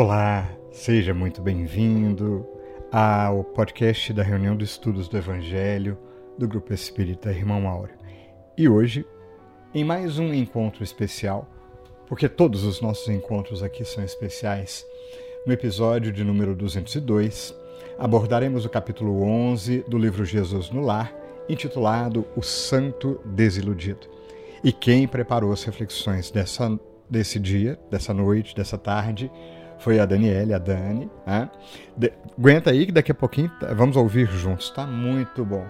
Olá, seja muito bem-vindo ao podcast da reunião de estudos do Evangelho do Grupo Espírita Irmão Áureo. E hoje, em mais um encontro especial, porque todos os nossos encontros aqui são especiais, no episódio de número 202, abordaremos o capítulo 11 do livro Jesus no Lar, intitulado O Santo Desiludido. E quem preparou as reflexões dessa, desse dia, dessa noite, dessa tarde, foi a Daniela, a Dani. Né? De, aguenta aí que daqui a pouquinho vamos ouvir juntos, tá muito bom.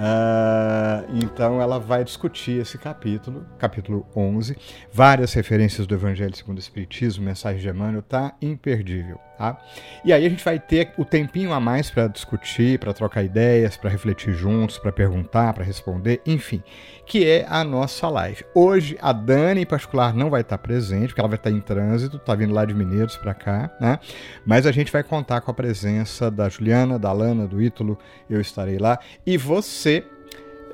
Uh, então ela vai discutir esse capítulo, capítulo 11, várias referências do Evangelho segundo o Espiritismo, mensagem de Emmanuel, tá imperdível. Tá? E aí a gente vai ter o tempinho a mais para discutir, para trocar ideias, para refletir juntos, para perguntar, para responder, enfim, que é a nossa live. Hoje a Dani em particular não vai estar presente, porque ela vai estar em trânsito, está vindo lá de Mineiros para cá, né? Mas a gente vai contar com a presença da Juliana, da Lana, do Ítalo, eu estarei lá e você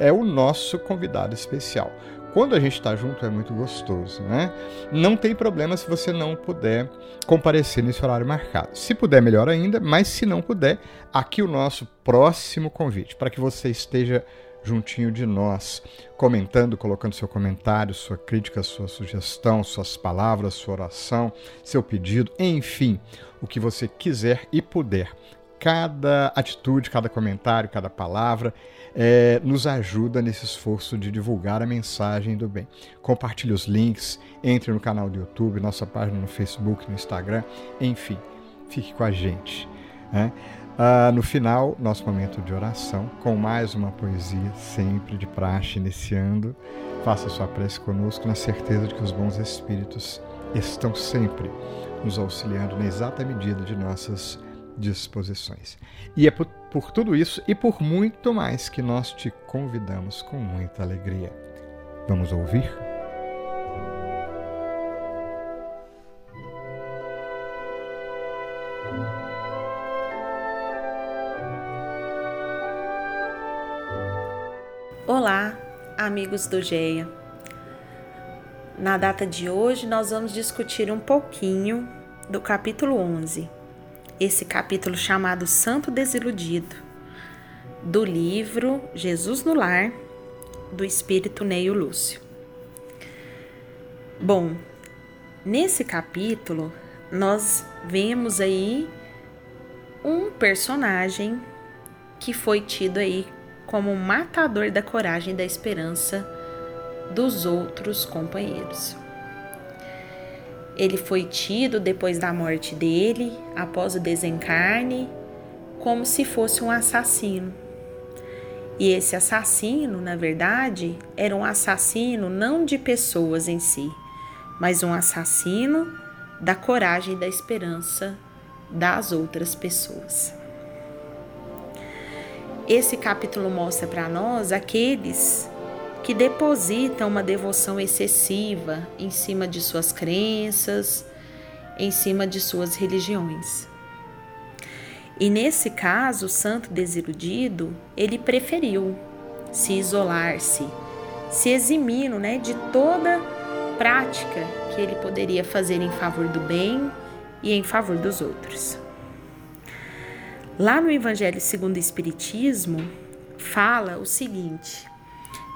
é o nosso convidado especial quando a gente está junto é muito gostoso, né? Não tem problema se você não puder comparecer nesse horário marcado. Se puder, melhor ainda, mas se não puder, aqui o nosso próximo convite para que você esteja juntinho de nós, comentando, colocando seu comentário, sua crítica, sua sugestão, suas palavras, sua oração, seu pedido, enfim, o que você quiser e puder. Cada atitude, cada comentário, cada palavra é, nos ajuda nesse esforço de divulgar a mensagem do bem. Compartilhe os links, entre no canal do YouTube, nossa página no Facebook, no Instagram, enfim, fique com a gente. Né? Ah, no final, nosso momento de oração, com mais uma poesia, sempre de praxe, iniciando. Faça sua prece conosco, na certeza de que os bons espíritos estão sempre nos auxiliando na exata medida de nossas disposições. E é por, por tudo isso e por muito mais que nós te convidamos com muita alegria. Vamos ouvir? Olá, amigos do GEA. Na data de hoje, nós vamos discutir um pouquinho do capítulo 11, esse capítulo chamado Santo Desiludido, do livro Jesus no Lar, do espírito Neio Lúcio. Bom, nesse capítulo nós vemos aí um personagem que foi tido aí como matador da coragem e da esperança dos outros companheiros. Ele foi tido depois da morte dele, após o desencarne, como se fosse um assassino. E esse assassino, na verdade, era um assassino não de pessoas em si, mas um assassino da coragem e da esperança das outras pessoas. Esse capítulo mostra para nós aqueles que depositam uma devoção excessiva em cima de suas crenças, em cima de suas religiões. E nesse caso, o santo desiludido, ele preferiu se isolar-se, se eximindo né, de toda prática que ele poderia fazer em favor do bem e em favor dos outros. Lá no Evangelho segundo o Espiritismo, fala o seguinte: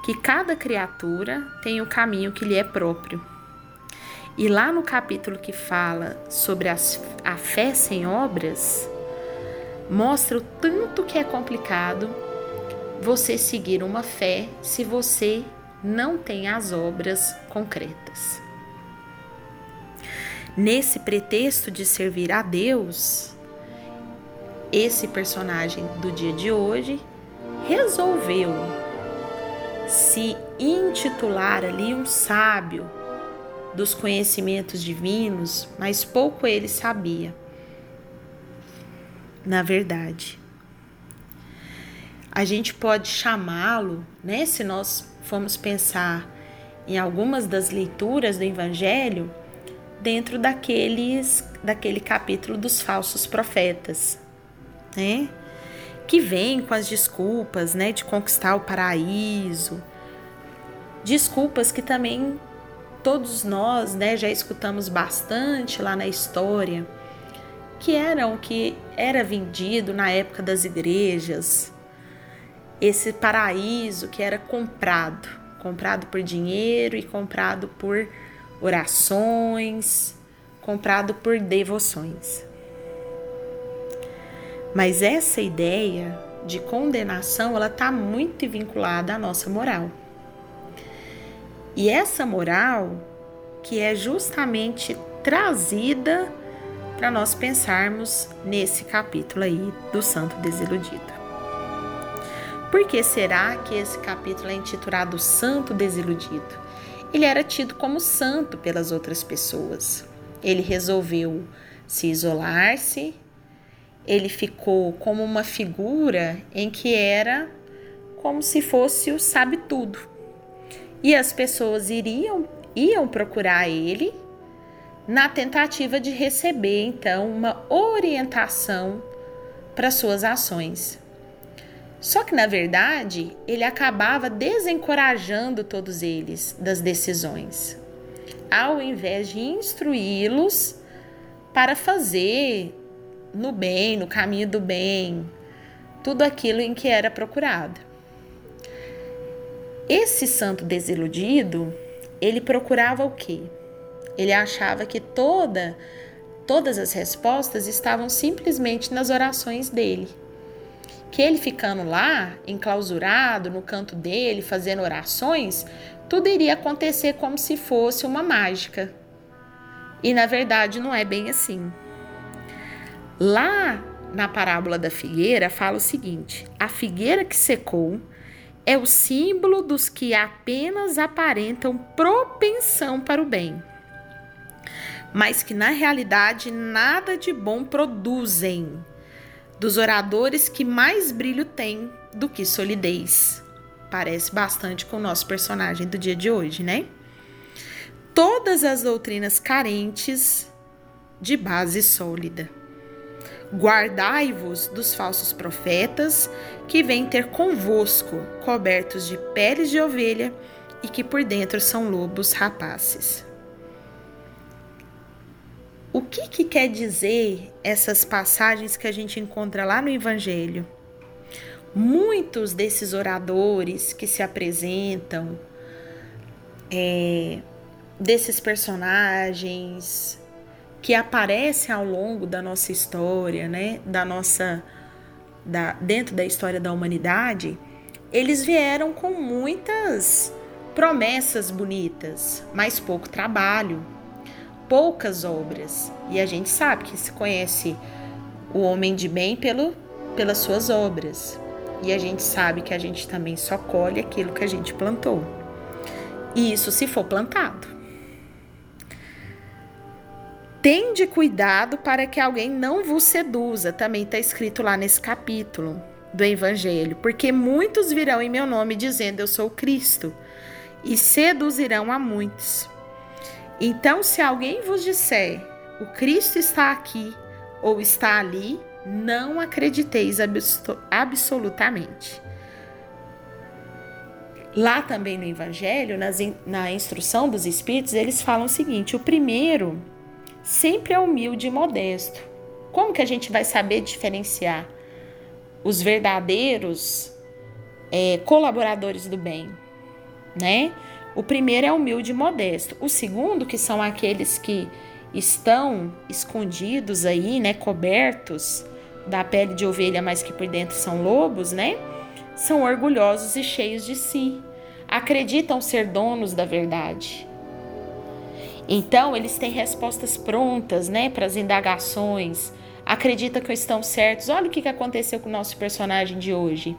que cada criatura tem o caminho que lhe é próprio. E lá no capítulo que fala sobre as, a fé sem obras, mostra o tanto que é complicado você seguir uma fé se você não tem as obras concretas. Nesse pretexto de servir a Deus, esse personagem do dia de hoje resolveu se intitular ali um sábio dos conhecimentos divinos, mas pouco ele sabia. Na verdade, a gente pode chamá-lo, né, se nós formos pensar em algumas das leituras do evangelho, dentro daqueles daquele capítulo dos falsos profetas, né? Que vem com as desculpas, né, de conquistar o paraíso. Desculpas que também todos nós, né, já escutamos bastante lá na história, que eram que era vendido na época das igrejas, esse paraíso que era comprado, comprado por dinheiro e comprado por orações, comprado por devoções. Mas essa ideia de condenação, ela está muito vinculada à nossa moral. E essa moral que é justamente trazida para nós pensarmos nesse capítulo aí do Santo Desiludido. Por que será que esse capítulo é intitulado Santo Desiludido? Ele era tido como santo pelas outras pessoas. Ele resolveu se isolar-se, ele ficou como uma figura em que era como se fosse o sabe tudo. E as pessoas iriam iam procurar ele na tentativa de receber então uma orientação para suas ações. Só que na verdade, ele acabava desencorajando todos eles das decisões, ao invés de instruí-los para fazer no bem, no caminho do bem, tudo aquilo em que era procurado. Esse santo desiludido, ele procurava o quê? Ele achava que toda todas as respostas estavam simplesmente nas orações dele. Que ele ficando lá, enclausurado no canto dele, fazendo orações, tudo iria acontecer como se fosse uma mágica. E na verdade não é bem assim. Lá na parábola da figueira fala o seguinte: a figueira que secou é o símbolo dos que apenas aparentam propensão para o bem, mas que na realidade nada de bom produzem, dos oradores que mais brilho têm do que solidez. Parece bastante com o nosso personagem do dia de hoje, né? Todas as doutrinas carentes de base sólida. Guardai-vos dos falsos profetas que vêm ter convosco, cobertos de peles de ovelha e que por dentro são lobos rapaces. O que, que quer dizer essas passagens que a gente encontra lá no Evangelho? Muitos desses oradores que se apresentam, é, desses personagens, que aparece ao longo da nossa história, né, da nossa da, dentro da história da humanidade, eles vieram com muitas promessas bonitas, mas pouco trabalho, poucas obras. E a gente sabe que se conhece o homem de bem pelo, pelas suas obras. E a gente sabe que a gente também só colhe aquilo que a gente plantou. E isso se for plantado. Tende cuidado para que alguém não vos seduza, também está escrito lá nesse capítulo do Evangelho, porque muitos virão em meu nome dizendo eu sou Cristo e seduzirão a muitos. Então, se alguém vos disser o Cristo está aqui ou está ali, não acrediteis absolutamente. Lá também no Evangelho, nas, na instrução dos Espíritos, eles falam o seguinte: o primeiro sempre é humilde e modesto. Como que a gente vai saber diferenciar os verdadeiros é, colaboradores do bem, né? O primeiro é humilde e modesto. O segundo, que são aqueles que estão escondidos aí, né, cobertos da pele de ovelha, mas que por dentro são lobos, né? São orgulhosos e cheios de si. Acreditam ser donos da verdade. Então, eles têm respostas prontas, né, para as indagações. Acredita que estão certos. Olha o que aconteceu com o nosso personagem de hoje.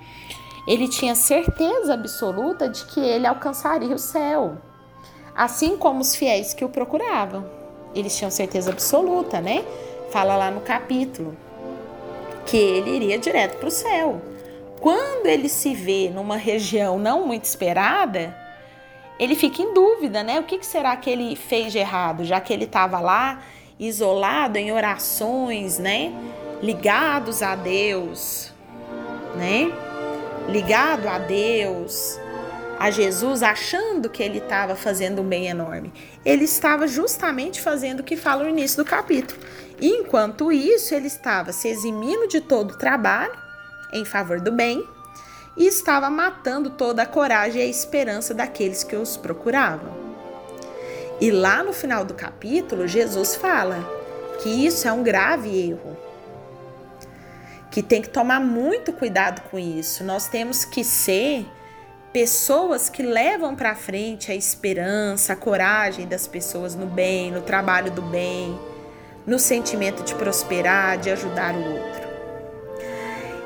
Ele tinha certeza absoluta de que ele alcançaria o céu, assim como os fiéis que o procuravam. Eles tinham certeza absoluta, né? Fala lá no capítulo que ele iria direto para o céu. Quando ele se vê numa região não muito esperada, ele fica em dúvida, né? O que, que será que ele fez de errado, já que ele estava lá isolado em orações, né? Ligados a Deus, né? Ligado a Deus, a Jesus achando que ele estava fazendo um bem enorme. Ele estava justamente fazendo o que fala no início do capítulo. Enquanto isso, ele estava se eximindo de todo o trabalho em favor do bem e estava matando toda a coragem e a esperança daqueles que os procuravam. E lá no final do capítulo, Jesus fala que isso é um grave erro. Que tem que tomar muito cuidado com isso. Nós temos que ser pessoas que levam para frente a esperança, a coragem das pessoas no bem, no trabalho do bem, no sentimento de prosperar, de ajudar o outro.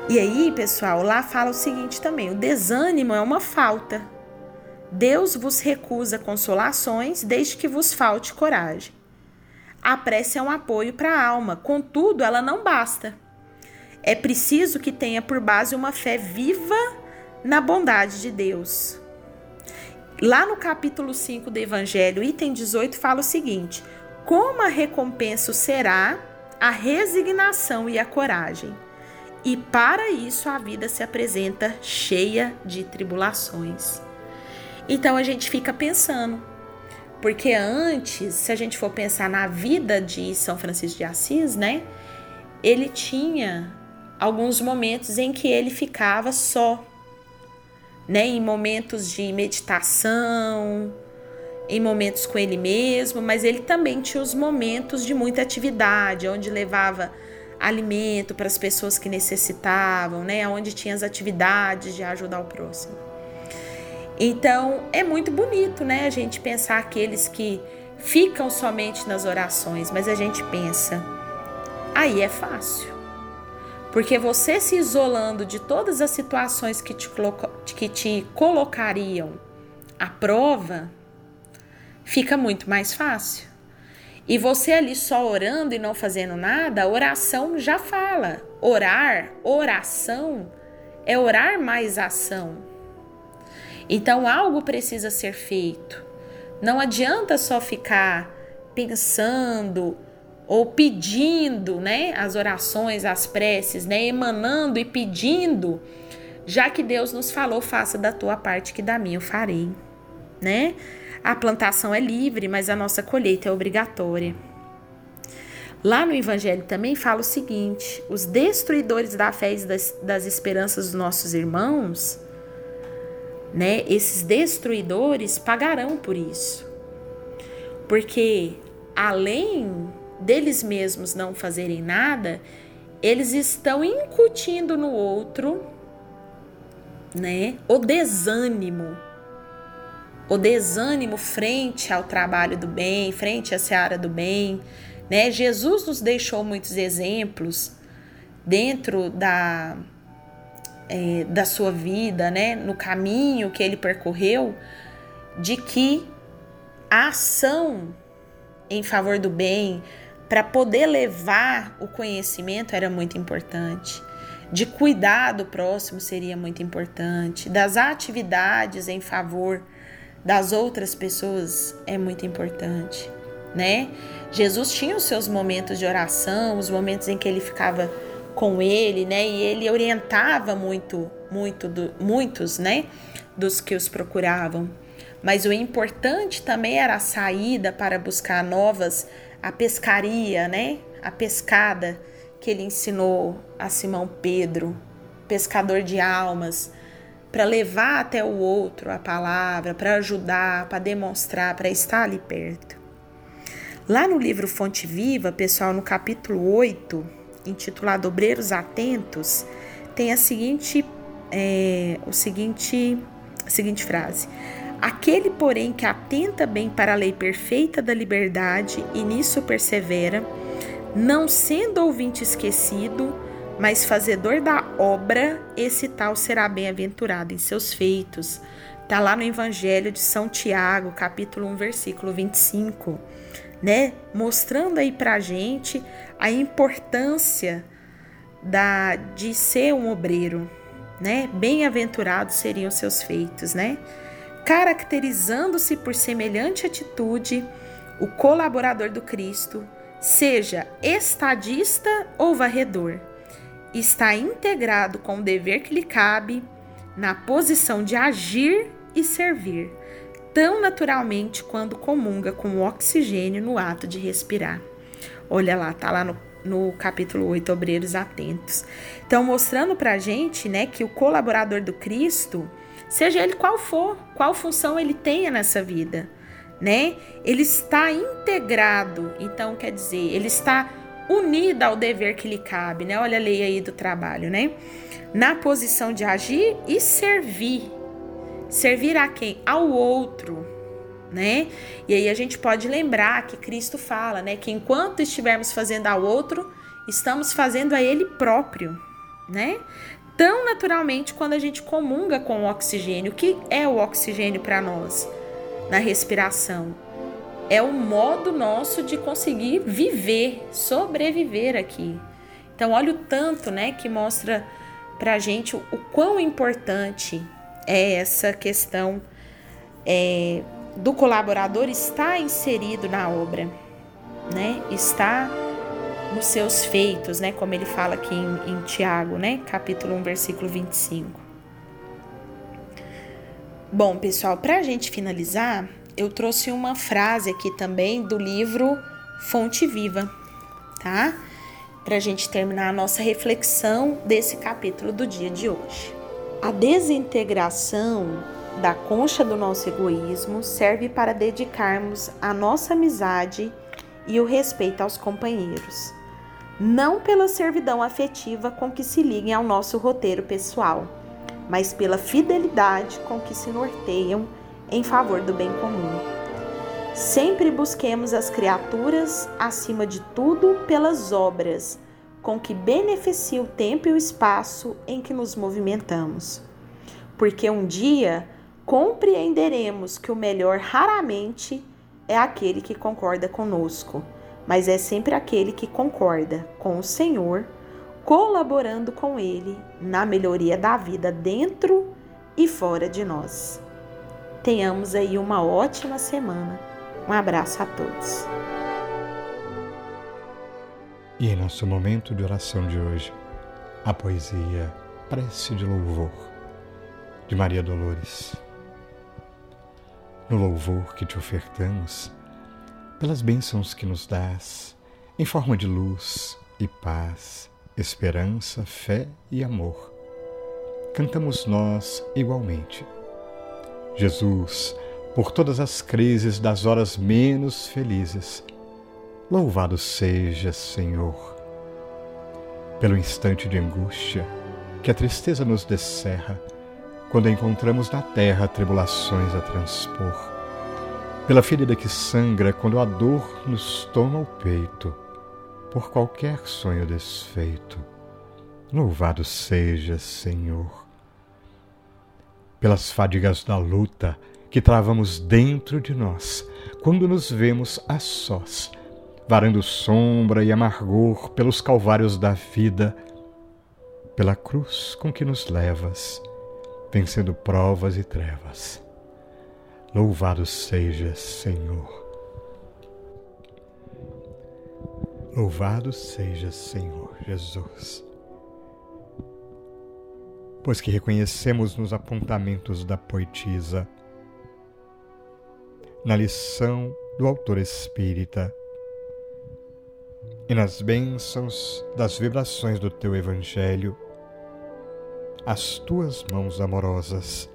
E aí, pessoal, lá fala o seguinte também: o desânimo é uma falta. Deus vos recusa consolações desde que vos falte coragem. A prece é um apoio para a alma, contudo, ela não basta. É preciso que tenha por base uma fé viva na bondade de Deus. Lá no capítulo 5 do Evangelho, item 18, fala o seguinte: Como a recompensa será a resignação e a coragem. E para isso a vida se apresenta cheia de tribulações. Então a gente fica pensando, porque antes, se a gente for pensar na vida de São Francisco de Assis, né? Ele tinha alguns momentos em que ele ficava só, né? Em momentos de meditação, em momentos com ele mesmo, mas ele também tinha os momentos de muita atividade, onde levava alimento para as pessoas que necessitavam, né? Onde tinha as atividades de ajudar o próximo. Então, é muito bonito, né? A gente pensar aqueles que ficam somente nas orações, mas a gente pensa, aí é fácil. Porque você se isolando de todas as situações que te, que te colocariam à prova, fica muito mais fácil. E você ali só orando e não fazendo nada, oração já fala. Orar, oração, é orar mais ação. Então algo precisa ser feito. Não adianta só ficar pensando ou pedindo, né, as orações, as preces, né, emanando e pedindo, já que Deus nos falou, faça da tua parte que da minha eu farei, né? A plantação é livre, mas a nossa colheita é obrigatória. Lá no Evangelho também fala o seguinte: os destruidores da fé e das, das esperanças dos nossos irmãos, né? Esses destruidores pagarão por isso. Porque além deles mesmos não fazerem nada, eles estão incutindo no outro, né, o desânimo. O desânimo frente ao trabalho do bem, frente à seara do bem, né? Jesus nos deixou muitos exemplos dentro da é, da sua vida, né, no caminho que ele percorreu, de que a ação em favor do bem, para poder levar o conhecimento era muito importante. De cuidar do próximo seria muito importante. Das atividades em favor das outras pessoas é muito importante, né? Jesus tinha os seus momentos de oração, os momentos em que ele ficava com ele, né? E ele orientava muito, muito, do, muitos, né? Dos que os procuravam. Mas o importante também era a saída para buscar novas a pescaria, né? A pescada que ele ensinou a Simão Pedro, pescador de almas, para levar até o outro a palavra, para ajudar, para demonstrar, para estar ali perto. Lá no livro Fonte Viva, pessoal, no capítulo 8, intitulado Obreiros Atentos, tem a seguinte, é, o seguinte, a seguinte frase: Aquele, porém, que atenta bem para a lei perfeita da liberdade e nisso persevera, não sendo ouvinte esquecido, mas fazedor da obra, esse tal será bem-aventurado em seus feitos. Está lá no Evangelho de São Tiago, capítulo 1, versículo 25, né? Mostrando aí pra gente a importância da de ser um obreiro, né? Bem-aventurados seriam seus feitos, né? caracterizando-se por semelhante atitude, o colaborador do Cristo, seja estadista ou varredor, está integrado com o dever que lhe cabe na posição de agir e servir, tão naturalmente quando comunga com o oxigênio no ato de respirar. Olha lá, tá lá no, no capítulo 8, Obreiros Atentos. Então, mostrando pra gente, né, que o colaborador do Cristo, seja ele qual for, qual função ele tenha nessa vida, né, ele está integrado, então quer dizer, ele está unido ao dever que lhe cabe, né? Olha a lei aí do trabalho, né? Na posição de agir e servir. Servir a quem? Ao outro, né? E aí a gente pode lembrar que Cristo fala, né, que enquanto estivermos fazendo ao outro, estamos fazendo a ele próprio, né? Tão naturalmente quando a gente comunga com o oxigênio. O que é o oxigênio para nós na respiração? É o modo nosso de conseguir viver, sobreviver aqui. Então, olha o tanto, né, que mostra pra gente o, o quão importante é essa questão é, do colaborador está inserido na obra, né? Está nos seus feitos, né? Como ele fala aqui em, em Tiago, né? Capítulo 1, versículo 25. Bom, pessoal, para a gente finalizar, eu trouxe uma frase aqui também do livro Fonte Viva, tá? Para a gente terminar a nossa reflexão desse capítulo do dia de hoje. A desintegração da concha do nosso egoísmo serve para dedicarmos a nossa amizade e o respeito aos companheiros, não pela servidão afetiva com que se liguem ao nosso roteiro pessoal, mas pela fidelidade com que se norteiam em favor do bem comum. Sempre busquemos as criaturas, acima de tudo, pelas obras com que beneficia o tempo e o espaço em que nos movimentamos. Porque um dia compreenderemos que o melhor raramente é aquele que concorda conosco, mas é sempre aquele que concorda com o Senhor, colaborando com Ele na melhoria da vida dentro e fora de nós. Tenhamos aí uma ótima semana. Um abraço a todos. E em nosso momento de oração de hoje, a poesia Prece de Louvor, de Maria Dolores no louvor que te ofertamos, pelas bênçãos que nos dás, em forma de luz e paz, esperança, fé e amor. Cantamos nós igualmente. Jesus, por todas as crises das horas menos felizes, louvado seja, Senhor. Pelo instante de angústia que a tristeza nos descerra, quando encontramos na terra tribulações a transpor. Pela ferida que sangra quando a dor nos toma o peito, por qualquer sonho desfeito. Louvado seja, Senhor. Pelas fadigas da luta que travamos dentro de nós, quando nos vemos a sós, varando sombra e amargor pelos calvários da vida, pela cruz com que nos levas vencendo provas e trevas. Louvado seja, Senhor. Louvado seja, Senhor Jesus. Pois que reconhecemos nos apontamentos da poetisa, na lição do autor espírita. E nas bênçãos das vibrações do teu Evangelho, as tuas mãos amorosas,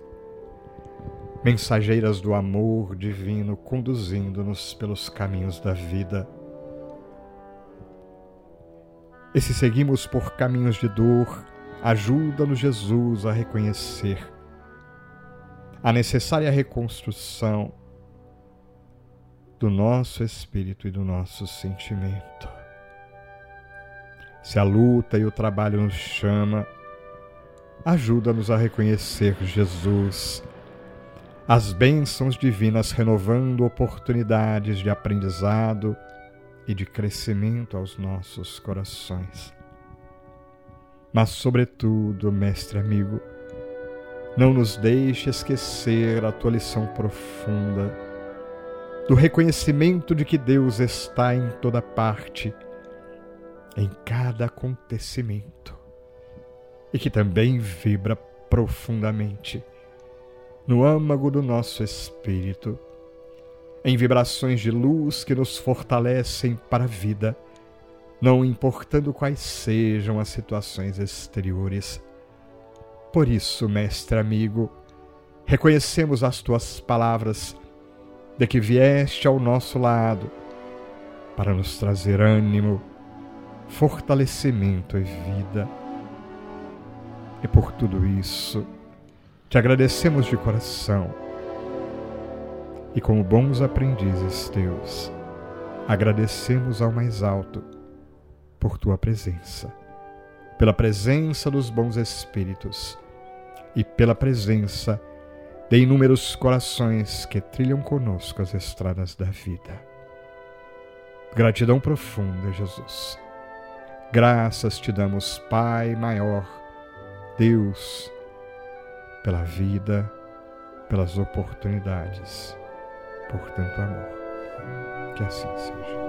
mensageiras do amor divino, conduzindo-nos pelos caminhos da vida. E se seguimos por caminhos de dor, ajuda-nos, Jesus, a reconhecer a necessária reconstrução do nosso espírito e do nosso sentimento. Se a luta e o trabalho nos chama, ajuda-nos a reconhecer Jesus, as bênçãos divinas renovando oportunidades de aprendizado e de crescimento aos nossos corações. Mas, sobretudo, mestre amigo, não nos deixe esquecer a tua lição profunda do reconhecimento de que Deus está em toda parte, em cada acontecimento e que também vibra profundamente no âmago do nosso espírito, em vibrações de luz que nos fortalecem para a vida, não importando quais sejam as situações exteriores. Por isso, mestre amigo, reconhecemos as tuas palavras de que vieste ao nosso lado para nos trazer ânimo, fortalecimento e vida. E por tudo isso, te agradecemos de coração. E como bons aprendizes teus, agradecemos ao mais alto por tua presença, pela presença dos bons espíritos e pela presença de inúmeros corações que trilham conosco as estradas da vida. Gratidão profunda, Jesus. Graças te damos, Pai maior, Deus, pela vida, pelas oportunidades, por tanto amor. Que assim seja.